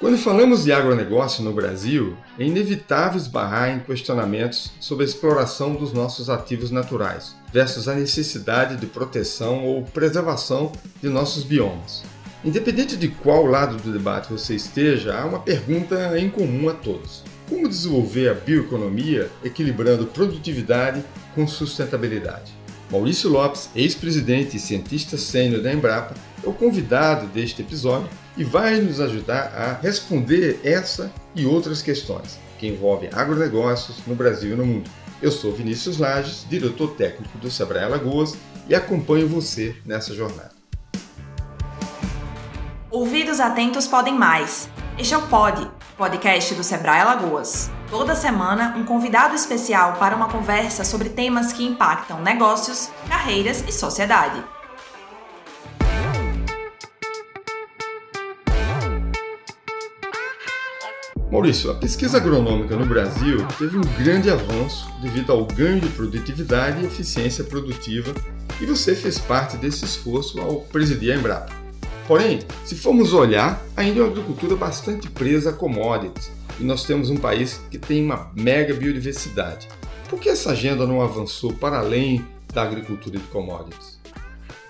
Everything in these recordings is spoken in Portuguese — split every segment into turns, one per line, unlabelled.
Quando falamos de agronegócio no Brasil, é inevitável esbarrar em questionamentos sobre a exploração dos nossos ativos naturais versus a necessidade de proteção ou preservação de nossos biomas. Independente de qual lado do debate você esteja, há uma pergunta em comum a todos: como desenvolver a bioeconomia equilibrando produtividade com sustentabilidade? Maurício Lopes, ex-presidente e cientista sênior da Embrapa, é o convidado deste episódio e vai nos ajudar a responder essa e outras questões que envolvem agronegócios no Brasil e no mundo. Eu sou Vinícius Lages, diretor técnico do Sebrae Alagoas e acompanho você nessa jornada.
Ouvidos atentos podem mais. Este é o Pod, podcast do Sebrae Alagoas. Toda semana, um convidado especial para uma conversa sobre temas que impactam negócios, carreiras e sociedade.
Maurício, a pesquisa agronômica no Brasil teve um grande avanço devido ao ganho de produtividade e eficiência produtiva, e você fez parte desse esforço ao presidir a Embrapa. Porém, se formos olhar, ainda é uma agricultura bastante presa a commodities, e nós temos um país que tem uma mega biodiversidade. Por que essa agenda não avançou para além da agricultura de commodities?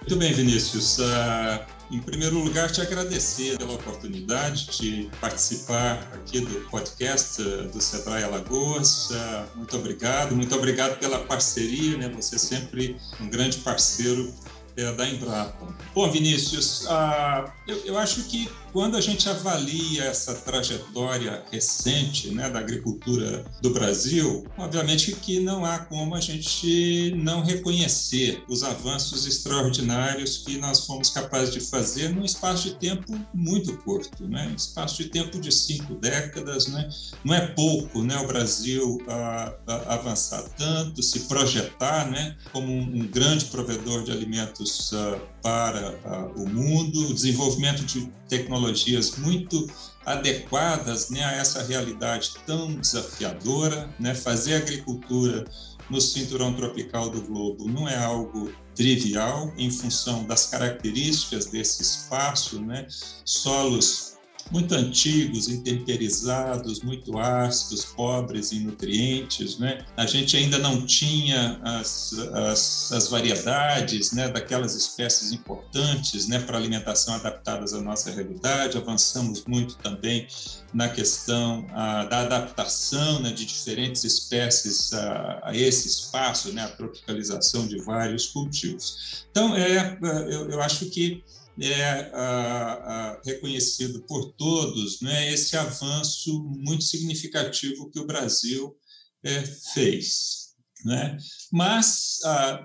Muito bem, Vinícius. Uh, em primeiro lugar, te agradecer pela oportunidade de participar aqui do podcast uh, do Sebrae Alagoas. Uh, muito obrigado, muito obrigado pela parceria, né? Você é sempre um grande parceiro é, da Embrapa. Bom, Vinícius, uh, eu, eu, acho que quando a gente avalia essa trajetória recente né, da agricultura do Brasil, obviamente que não há como a gente não reconhecer os avanços extraordinários que nós fomos capazes de fazer num espaço de tempo muito curto, né? espaço de tempo de cinco décadas, né? não é pouco né, o Brasil avançar tanto, se projetar né, como um, um grande provedor de alimentos uh, para o mundo, o desenvolvimento de tecnologias muito adequadas né, a essa realidade tão desafiadora. Né? Fazer agricultura no cinturão tropical do globo não é algo trivial em função das características desse espaço, né? solos muito antigos, intemperizados, muito ácidos, pobres em nutrientes. Né? A gente ainda não tinha as, as, as variedades né, daquelas espécies importantes né, para alimentação adaptadas à nossa realidade. Avançamos muito também na questão a, da adaptação né, de diferentes espécies a, a, esse espaço, né, a tropicalização de vários cultivos. Então, é, eu, eu acho que é reconhecido por todos né, esse avanço muito significativo que o Brasil é, fez. Né? Mas,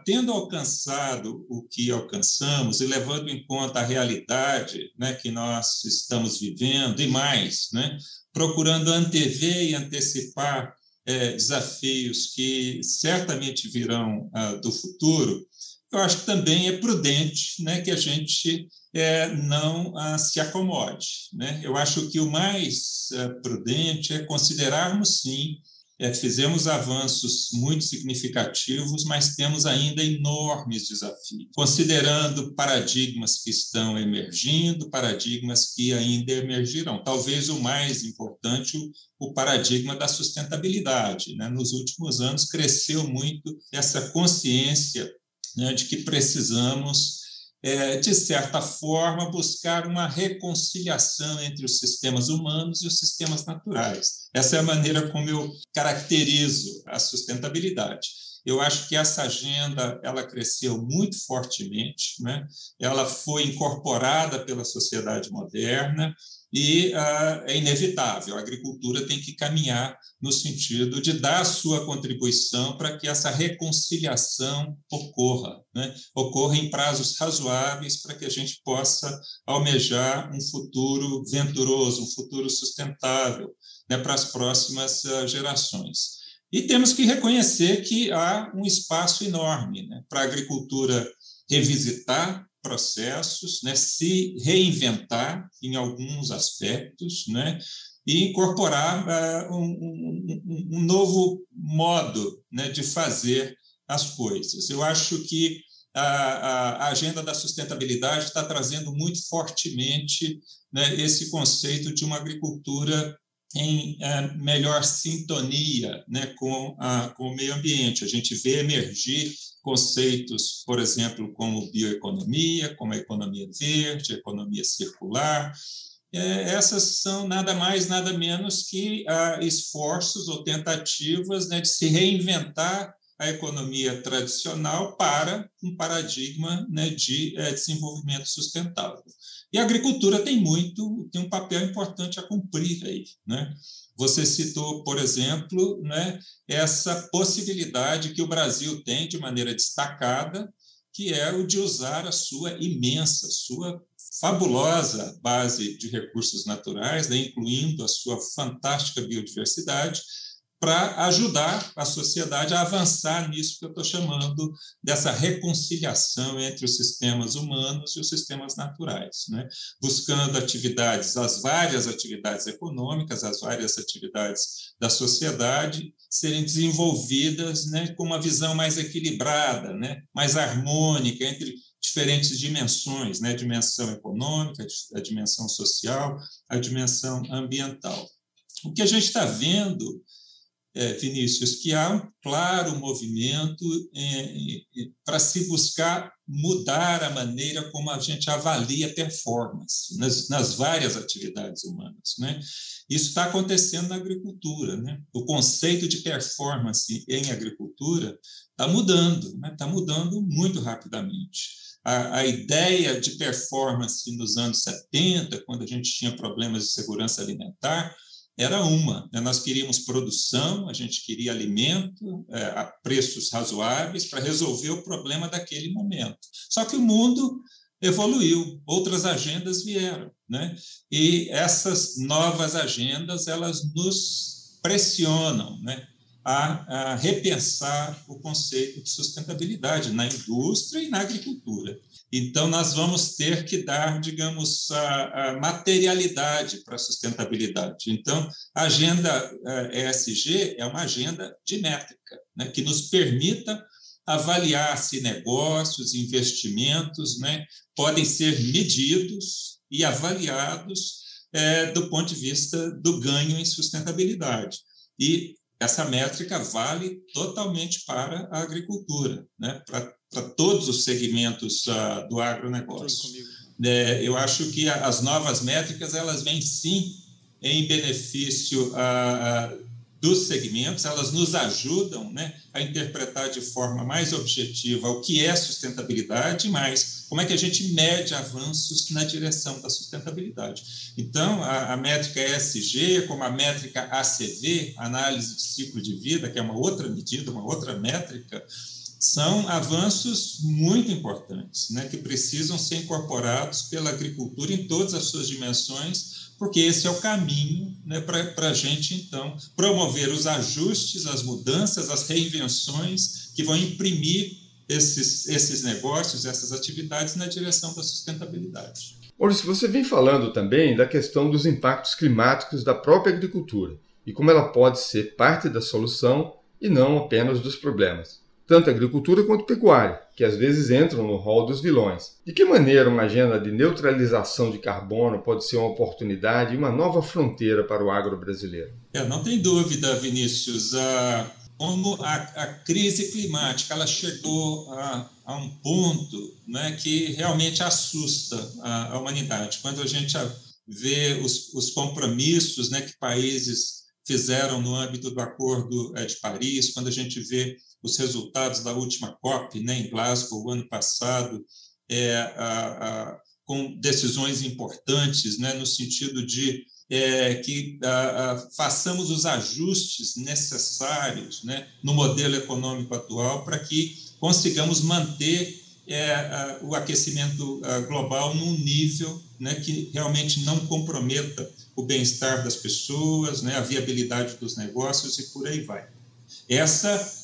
tendo alcançado o que alcançamos e levando em conta a realidade né, que nós estamos vivendo e mais, né, procurando antever e antecipar é, desafios que certamente virão ah, do futuro, eu acho que também é prudente né, que a gente é, não ah, se acomode. Né? Eu acho que o mais ah, prudente é considerarmos, sim, é, fizemos avanços muito significativos, mas temos ainda enormes desafios, considerando paradigmas que estão emergindo, paradigmas que ainda emergirão. Talvez o mais importante, o, o paradigma da sustentabilidade. Né? Nos últimos anos, cresceu muito essa consciência né, de que precisamos é, de certa forma, buscar uma reconciliação entre os sistemas humanos e os sistemas naturais. Essa é a maneira como eu caracterizo a sustentabilidade. Eu acho que essa agenda ela cresceu muito fortemente, né? ela foi incorporada pela sociedade moderna, e uh, é inevitável. A agricultura tem que caminhar no sentido de dar a sua contribuição para que essa reconciliação ocorra, né? ocorra em prazos razoáveis para que a gente possa almejar um futuro venturoso, um futuro sustentável né? para as próximas uh, gerações. E temos que reconhecer que há um espaço enorme né? para a agricultura revisitar processos, né, se reinventar em alguns aspectos, né, e incorporar uh, um, um, um, novo modo né, de fazer as coisas. Eu acho que a, a, agenda da sustentabilidade está trazendo muito fortemente né, esse conceito de uma agricultura em é, melhor sintonia né, com, a, com o meio ambiente. A gente vê emergir conceitos, por exemplo, como bioeconomia, como a economia verde, a economia circular. É, essas são nada mais, nada menos que ah, esforços ou tentativas né, de se reinventar a economia tradicional para um paradigma né, de é, desenvolvimento sustentável. E a agricultura tem muito, tem um papel importante a cumprir aí, né? Você citou, por exemplo, né, essa possibilidade que o Brasil tem de maneira destacada, que é o de usar a sua imensa, sua fabulosa base de recursos naturais, né, incluindo a sua fantástica biodiversidade, para ajudar a sociedade a avançar nisso que eu estou chamando dessa reconciliação entre os sistemas humanos e os sistemas naturais, né? buscando atividades, as várias atividades econômicas, as várias atividades da sociedade serem desenvolvidas né, com uma visão mais equilibrada, né, mais harmônica entre diferentes dimensões, né, a dimensão econômica, a dimensão social, a dimensão ambiental. O que a gente está vendo é, Vinícius, que há um claro movimento é, para se buscar mudar a maneira como a gente avalia performance nas, nas várias atividades humanas. Né? Isso está acontecendo na agricultura. Né? O conceito de performance em agricultura está mudando, está né? Mudando muito rapidamente. A, a, ideia de performance nos anos 70, quando a gente tinha problemas de segurança alimentar, era uma. Né? Nós queríamos produção, a gente queria alimento é, a preços razoáveis para resolver o problema daquele momento. Só que o mundo evoluiu, outras agendas vieram, né? E essas novas agendas elas nos pressionam, né? A, a repensar o conceito de sustentabilidade na indústria e na agricultura. Então, nós vamos ter que dar, digamos, a, a materialidade para a sustentabilidade. Então, a agenda ESG é uma agenda de métrica, né, que nos permita avaliar se negócios, investimentos né, podem ser medidos e avaliados é, do ponto de vista do ganho em sustentabilidade. E essa métrica vale totalmente para a agricultura, né, para para todos os segmentos uh, do agronegócio. É, eu acho que as novas métricas elas vêm sim em benefício uh, uh, dos segmentos, elas nos ajudam né, a interpretar de forma mais objetiva o que é sustentabilidade, mas como é que a gente mede avanços na direção da sustentabilidade. Então, a, a métrica ESG, como a métrica ACV, análise de ciclo de vida, que é uma outra medida, uma outra métrica, são avanços muito importantes, né, que precisam ser incorporados pela agricultura em todas as suas dimensões, porque esse é o caminho né, para a gente, então, promover os ajustes, as mudanças, as reinvenções que vão imprimir esses, esses negócios, essas atividades na direção da sustentabilidade.
Maurício, você vem falando também da questão dos impactos climáticos da própria agricultura e como ela pode ser parte da solução e não apenas dos problemas tanto agricultura quanto pecuária, que às vezes entram no rol dos vilões. De que maneira uma agenda de neutralização de carbono pode ser uma oportunidade e uma nova fronteira para o agro brasileiro?
Não tem dúvida, Vinícius. Ah, como a, a, crise climática ela chegou a, a um ponto né, que realmente assusta a, a, humanidade. Quando a gente vê os, os compromissos né, que países fizeram no âmbito do Acordo é, de Paris, quando a gente vê os resultados da última COP né, em Glasgow, ano passado, é, a, a, com decisões importantes, né, no sentido de é, que a, façamos os ajustes necessários né, no modelo econômico atual para que consigamos manter é, o aquecimento global num nível né, que realmente não comprometa o bem-estar das pessoas, né, a viabilidade dos negócios e por aí vai. Essa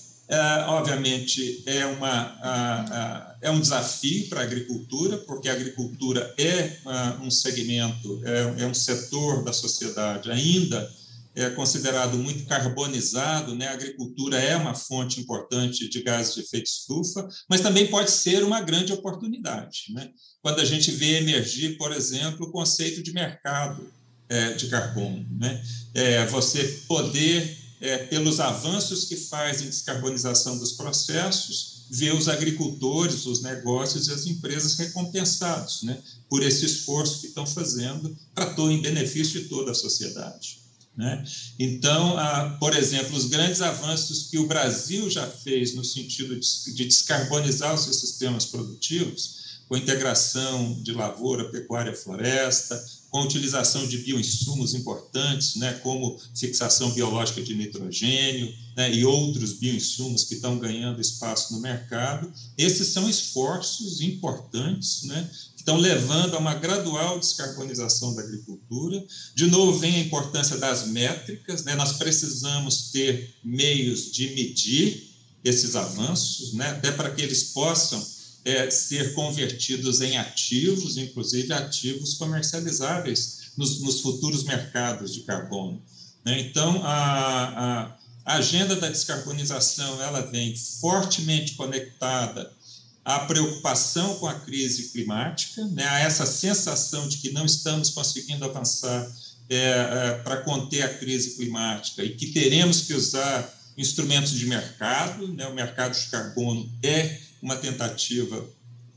obviamente, é, uma, uh, uh, é um desafio para a agricultura, porque a agricultura é um segmento, é, é, um setor da sociedade ainda é considerado muito carbonizado, né? a agricultura é uma fonte importante de gases de efeito estufa, mas também pode ser uma grande oportunidade. Né? Quando a gente vê emergir, por exemplo, o conceito de mercado é, de carbono, né? É, você poder, é, pelos avanços que faz em descarbonização dos processos, ver os agricultores, os negócios e as empresas recompensados né? por esse esforço que estão fazendo para em benefício de toda a sociedade. Né? Então, por exemplo, os grandes avanços que o Brasil já fez no sentido de, descarbonizar os seus sistemas produtivos, com a integração de lavoura, pecuária, floresta, com a utilização de bioinsumos importantes, né, como fixação biológica de nitrogênio né, e outros bioinsumos que estão ganhando espaço no mercado. Esses são esforços importantes né, estão levando a uma gradual descarbonização da agricultura. De novo, vem a importância das métricas, né? nós precisamos ter meios de medir esses avanços, né? até para que eles possam é, ser convertidos em ativos, inclusive ativos comercializáveis nos, nos futuros mercados de carbono. Né? Então, a, a, agenda da descarbonização ela vem fortemente conectada a preocupação com a crise climática, né, a essa sensação de que não estamos conseguindo avançar é, é, para conter a crise climática e que teremos que usar instrumentos de mercado, né, o mercado de carbono é uma tentativa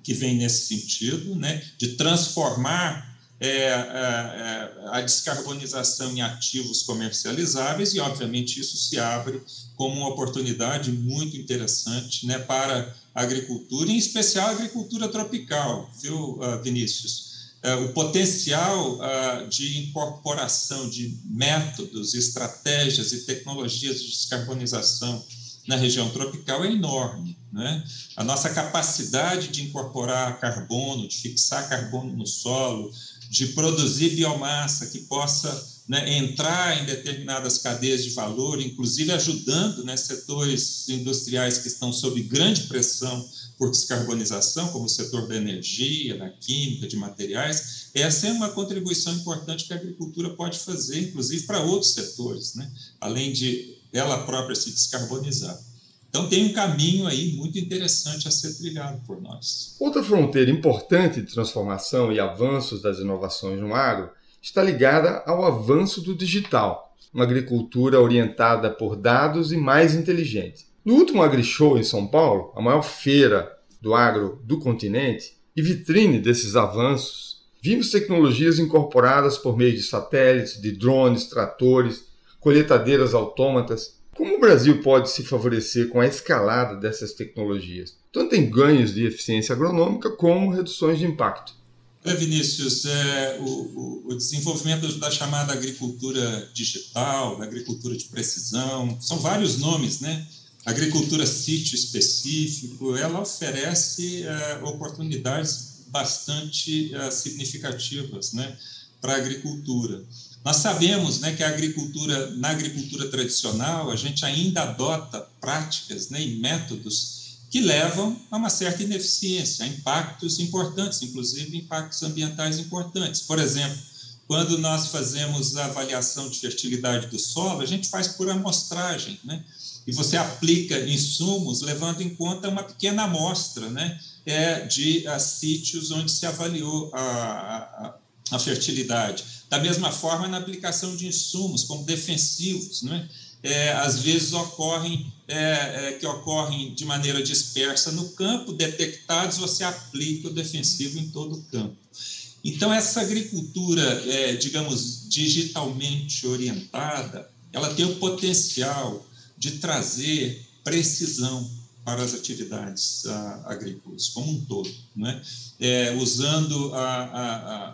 que vem nesse sentido, né, de transformar é, é, é a descarbonização em ativos comercializáveis e, obviamente, isso se abre como uma oportunidade muito interessante né, para a agricultura, em especial a agricultura tropical, viu, ah, Vinícius? É, o potencial ah, de incorporação de métodos, estratégias e tecnologias de descarbonização na região tropical é enorme. Né? A nossa capacidade de incorporar carbono, de fixar carbono no solo, de produzir biomassa que possa né, entrar em determinadas cadeias de valor, inclusive ajudando né, setores industriais que estão sob grande pressão por descarbonização, como o setor da energia, da química, de materiais, essa é uma contribuição importante que a agricultura pode fazer, inclusive para outros setores, né, além de ela própria se descarbonizar. Então, tem um caminho aí muito interessante a ser trilhado por nós.
Outra fronteira importante de transformação e avanços das inovações no agro está ligada ao avanço do digital, uma agricultura orientada por dados e mais inteligente. No último AgriShow em São Paulo, a maior feira do agro do continente e vitrine desses avanços, vimos tecnologias incorporadas por meio de satélites, de drones, tratores, colheitadeiras autômatas. Como o Brasil pode se favorecer com a escalada dessas tecnologias, tanto em ganhos de eficiência agronômica como reduções de impacto?
É, Vinícius, é, o, o, desenvolvimento da chamada agricultura digital, agricultura de precisão, são vários nomes, né? Agricultura sítio específico, ela oferece é, oportunidades bastante é, significativas, né, para a agricultura. Nós sabemos, né, que a agricultura, na agricultura tradicional, a gente ainda adota práticas, né, e métodos que levam a uma certa ineficiência, a impactos importantes, inclusive impactos ambientais importantes. Por exemplo, quando nós fazemos a avaliação de fertilidade do solo, a gente faz por amostragem, né? E você aplica insumos levando em conta uma pequena amostra, né? É, de sítios onde se avaliou a, a, a fertilidade. Da mesma forma, na aplicação de insumos como defensivos, né? é, às vezes ocorrem é, é, que ocorrem de maneira dispersa no campo, detectados, você aplica o defensivo em todo o campo. Então, essa agricultura, é, digamos, digitalmente orientada, ela tem o potencial de trazer precisão para as atividades a, agrícolas como um todo, né? É, usando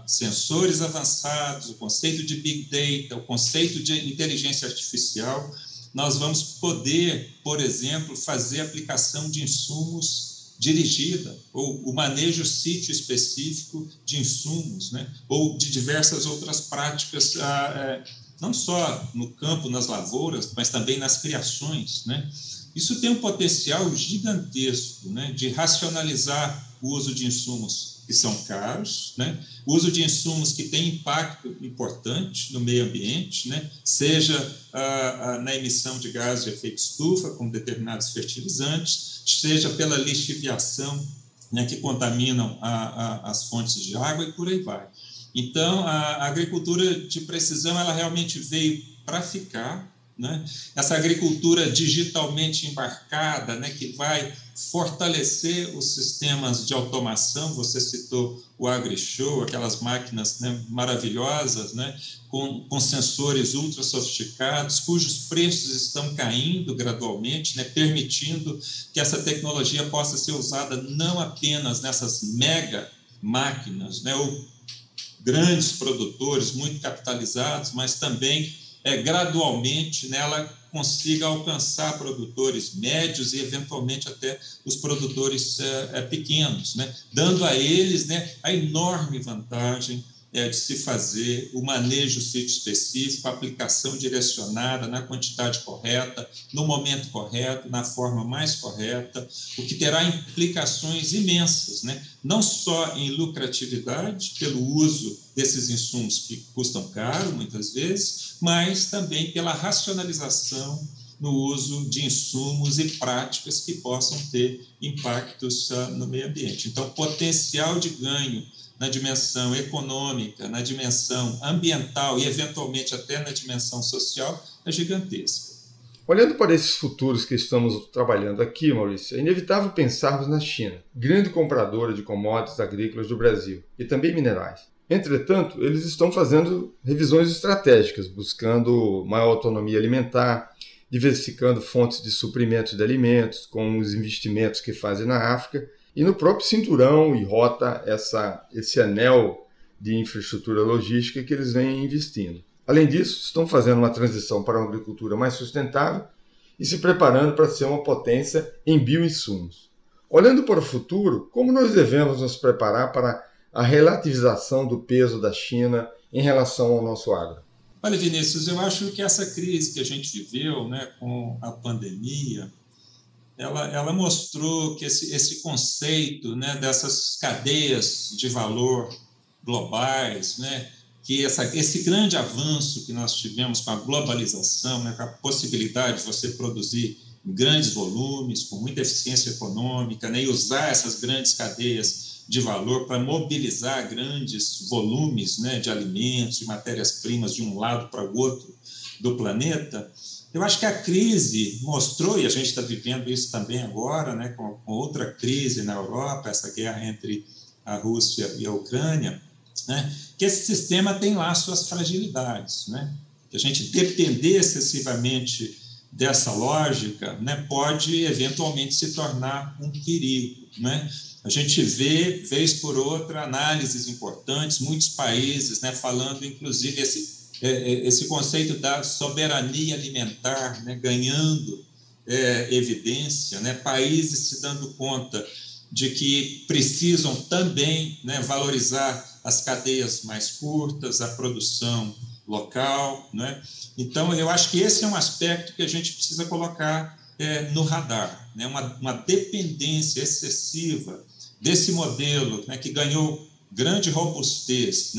sensores avançados, o conceito de big data, o conceito de inteligência artificial, nós vamos poder, por exemplo, fazer aplicação de insumos dirigida ou o manejo sítio específico de insumos, né? Ou de diversas outras práticas, ah, é, não só no campo, nas lavouras, mas também nas criações, né? Isso tem um potencial gigantesco né, de racionalizar o uso de insumos que são caros, né? uso de insumos que têm impacto importante no meio ambiente, né? seja ah, ah, na emissão de gases de efeito estufa, com determinados fertilizantes, seja pela lixiviação, né, que contaminam a, a, as fontes de água e por aí vai. Então, a agricultura de precisão, ela realmente veio para ficar, né? Essa agricultura digitalmente embarcada, né, que vai fortalecer os sistemas de automação, você citou o AgriShow, aquelas máquinas né, maravilhosas, né, com, com sensores ultra sofisticados, cujos preços estão caindo gradualmente, né, permitindo que essa tecnologia possa ser usada não apenas nessas mega máquinas, né, ou grandes produtores muito capitalizados, mas também é, gradualmente nela consiga alcançar produtores médios e eventualmente até os produtores é, é, pequenos, né? dando a eles né, a enorme vantagem é, de se fazer o manejo sítio específico, a aplicação direcionada na quantidade correta, no momento correto, na forma mais correta, o que terá implicações imensas, né? não só em lucratividade, pelo uso desses insumos que custam caro, muitas vezes, mas também pela racionalização no uso de insumos e práticas que possam ter impactos no meio ambiente. Então, potencial de ganho na dimensão econômica, na dimensão ambiental e, eventualmente, até na dimensão social, é gigantesca.
Olhando para esses futuros que estamos trabalhando aqui, Maurício, é inevitável pensarmos na China, grande compradora de commodities agrícolas do Brasil e também minerais. Entretanto, eles estão fazendo revisões estratégicas, buscando maior autonomia alimentar, diversificando fontes de suprimento de alimentos, com os investimentos que fazem na África e no próprio cinturão e rota essa, esse anel de infraestrutura logística que eles vêm investindo. Além disso, estão fazendo uma transição para uma agricultura mais sustentável e se preparando para ser uma potência em bioinsumos. Olhando para o futuro, como nós devemos nos preparar para a relativização do peso da China em relação ao nosso agro?
Olha, Vinícius, eu acho que essa crise que a gente viveu né, com a pandemia, ela, ela mostrou que esse, esse conceito né, dessas cadeias de valor globais, né, que essa, esse grande avanço que nós tivemos com a globalização, né, com a possibilidade de você produzir em grandes volumes, com muita eficiência econômica, né, e usar essas grandes cadeias de valor para mobilizar grandes volumes né, de alimentos, de matérias-primas de um lado para o outro do planeta, eu acho que a crise mostrou, e a gente está vivendo isso também agora, né, com, outra crise na Europa, essa guerra entre a Rússia e a Ucrânia, né, que esse sistema tem lá suas fragilidades. Né, que a gente depender excessivamente dessa lógica né, pode eventualmente se tornar um perigo. Né? A gente vê, vez por outra, análises importantes, muitos países né, falando, inclusive, esse esse conceito da soberania alimentar né, ganhando é, evidência, né, países se dando conta de que precisam também né, valorizar as cadeias mais curtas, a produção local. Né? Então, eu acho que esse é um aspecto que a gente precisa colocar é, no radar, né? uma, uma dependência excessiva desse modelo né, que ganhou grande robustez,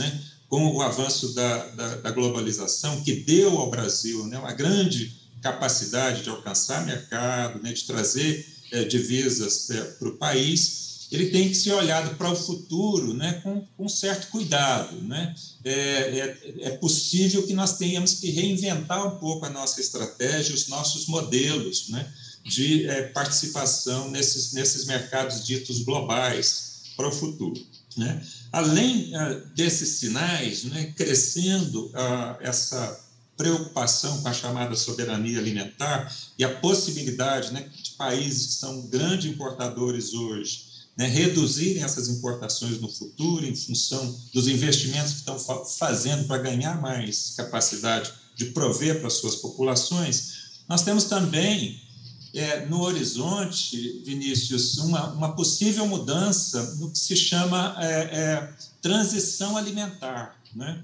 com o avanço da, da, da globalização, que deu ao Brasil né, uma grande capacidade de alcançar mercado, né, de trazer é, divisas é, para o país, ele tem que ser olhado para o futuro né, com, com certo cuidado. Né? É, é, é, possível que nós tenhamos que reinventar um pouco a nossa estratégia, os nossos modelos né, de é, participação nesses, nesses mercados ditos globais para o futuro. Né? Além uh, desses sinais, né, crescendo uh, essa preocupação com a chamada soberania alimentar e a possibilidade né, de países que são grandes importadores hoje né, reduzirem essas importações no futuro em função dos investimentos que estão fa fazendo para ganhar mais capacidade de prover para suas populações, nós temos também é, no horizonte, Vinícius, uma, uma possível mudança no que se chama é, é, transição alimentar. Né?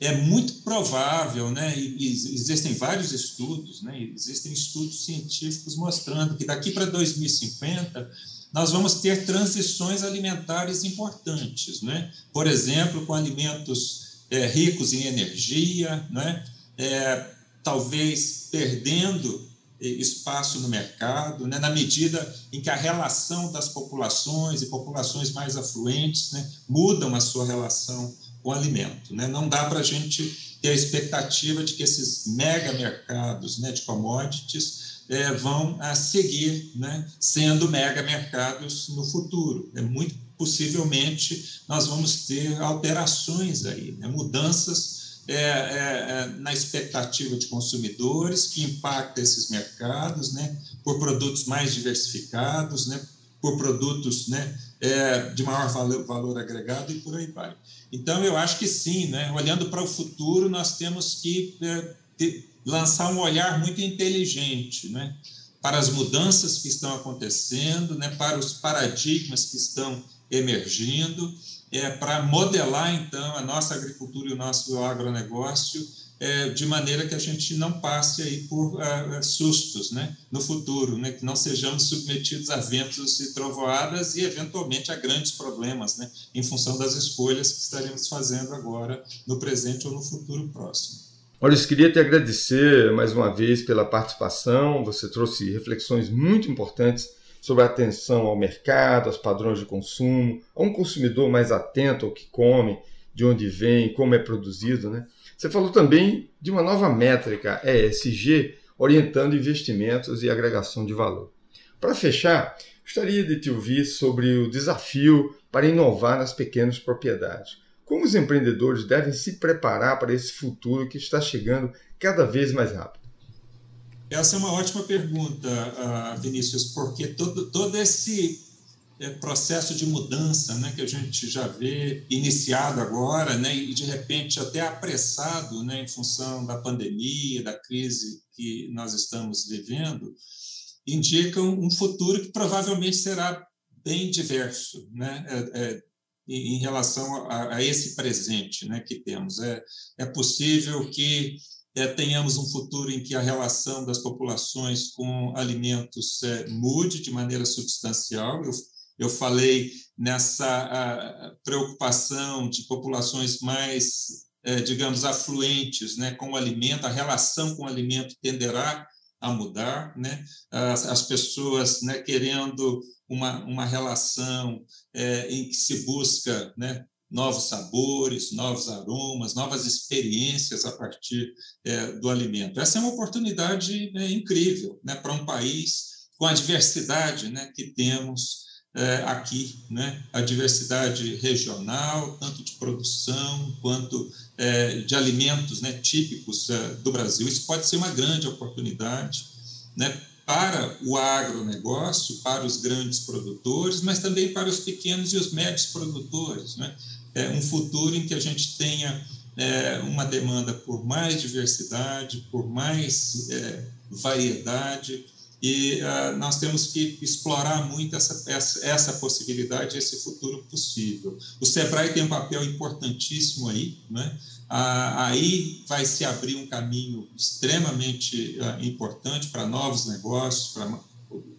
É muito provável, né, e, e existem vários estudos, né, existem estudos científicos mostrando que daqui para 2050 nós vamos ter transições alimentares importantes, né? Por exemplo, com alimentos é, ricos em energia, né? É, talvez perdendo espaço no mercado, né? na medida em que a relação das populações e populações mais afluentes né? mudam a sua relação com o alimento. Né? Não dá para a gente ter a expectativa de que esses mega mercados né, de commodities é, vão a seguir né, sendo mega mercados no futuro. É muito possivelmente nós vamos ter alterações aí, né, mudanças é, é, é, na expectativa de consumidores que impacta esses mercados, né, por produtos mais diversificados, né, por produtos né, é, de maior valor, valor agregado e por aí vai. Então, eu acho que sim, né? olhando para o futuro, nós temos que é, ter, lançar um olhar muito inteligente né? para as mudanças que estão acontecendo, né? para os paradigmas que estão emergindo, é, para modelar, então, a nossa agricultura e o nosso agronegócio é, de maneira que a gente não passe aí por uh, sustos né, no futuro, né, que não sejamos submetidos a ventos e trovoadas e, eventualmente, a grandes problemas né, em função das escolhas que estaremos fazendo agora, no presente ou no futuro próximo.
Maurício, queria te agradecer mais uma vez pela participação. Você trouxe reflexões muito importantes sobre a atenção ao mercado, aos padrões de consumo, a um consumidor mais atento ao que come, de onde vem, como é produzido, né? Você falou também de uma nova métrica, ESG, orientando investimentos e agregação de valor. Para fechar, gostaria de te ouvir sobre o desafio para inovar nas pequenas propriedades. Como os empreendedores devem se preparar para esse futuro que está chegando cada vez mais rápido?
Essa é uma ótima pergunta, ah, Vinícius, porque todo, todo esse é, processo de mudança né, que a gente já vê iniciado agora, né, e de repente até apressado né, em função da pandemia, da crise que nós estamos vivendo, indicam um futuro que provavelmente será bem diverso né, é, é, em relação a, a, esse presente né, que temos. É, é possível que é, tenhamos um futuro em que a relação das populações com alimentos é, mude de maneira substancial. Eu eu falei nessa preocupação de populações mais, é, digamos, afluentes né, com o alimento, a relação com o alimento tenderá a mudar, né? as, as pessoas né, querendo uma, uma relação é, em que se busca né, novos sabores, novos aromas, novas experiências a partir é, do alimento. Essa é uma oportunidade é, incrível né, para um país com a diversidade né, que temos é, aqui, né? a diversidade regional, tanto de produção quanto é, de alimentos né, típicos é, do Brasil. Isso pode ser uma grande oportunidade né, para o agronegócio, para os grandes produtores, mas também para os pequenos e os médios produtores. Né? É um futuro em que a gente tenha é, uma demanda por mais diversidade, por mais é, variedade, e uh, nós temos que explorar muito essa, essa, essa, possibilidade, esse futuro possível. O SEBRAE tem um papel importantíssimo aí, né? Ah, aí vai se abrir um caminho extremamente uh, importante para novos negócios, para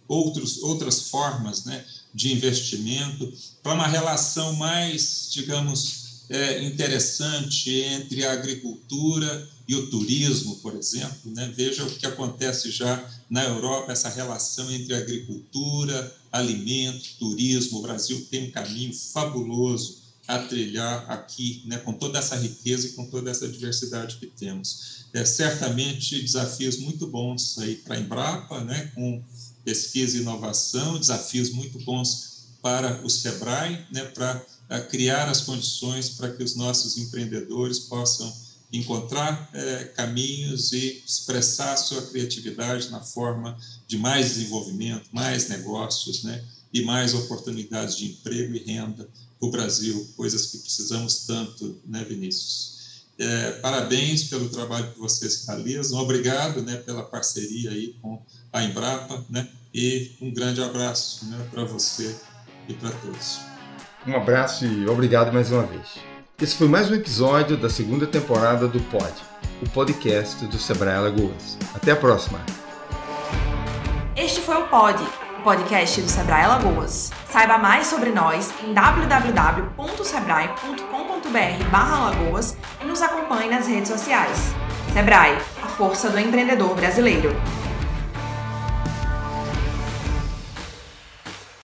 outros, outras formas né, de investimento, para uma relação mais, digamos, é, interessante entre a agricultura e o turismo, por exemplo. Né? Veja o que acontece já na Europa, essa relação entre agricultura, alimento, turismo. O Brasil tem um caminho fabuloso a trilhar aqui, né? com toda essa riqueza e com toda essa diversidade que temos. É, certamente desafios muito bons aí para a Embrapa, né? com pesquisa e inovação, desafios muito bons para o SEBRAE, né? para criar as condições para que os nossos empreendedores possam encontrar é, caminhos e expressar sua criatividade na forma de mais desenvolvimento, mais negócios, né? E mais oportunidades de emprego e renda para o Brasil, coisas que precisamos tanto, né, Vinícius? É, parabéns pelo trabalho que vocês realizam, obrigado, né, pela parceria aí com a Embrapa, né? E um grande abraço, né, para você e para todos.
Um abraço e obrigado mais uma vez. Esse foi mais um episódio da segunda temporada do Pod, o podcast do Sebrae Alagoas. Até a próxima!
Este foi o Pod, o podcast do Sebrae Alagoas. Saiba mais sobre nós em www.sebrae.com.br/alagoas e nos acompanhe nas redes sociais. Sebrae, a força do empreendedor brasileiro.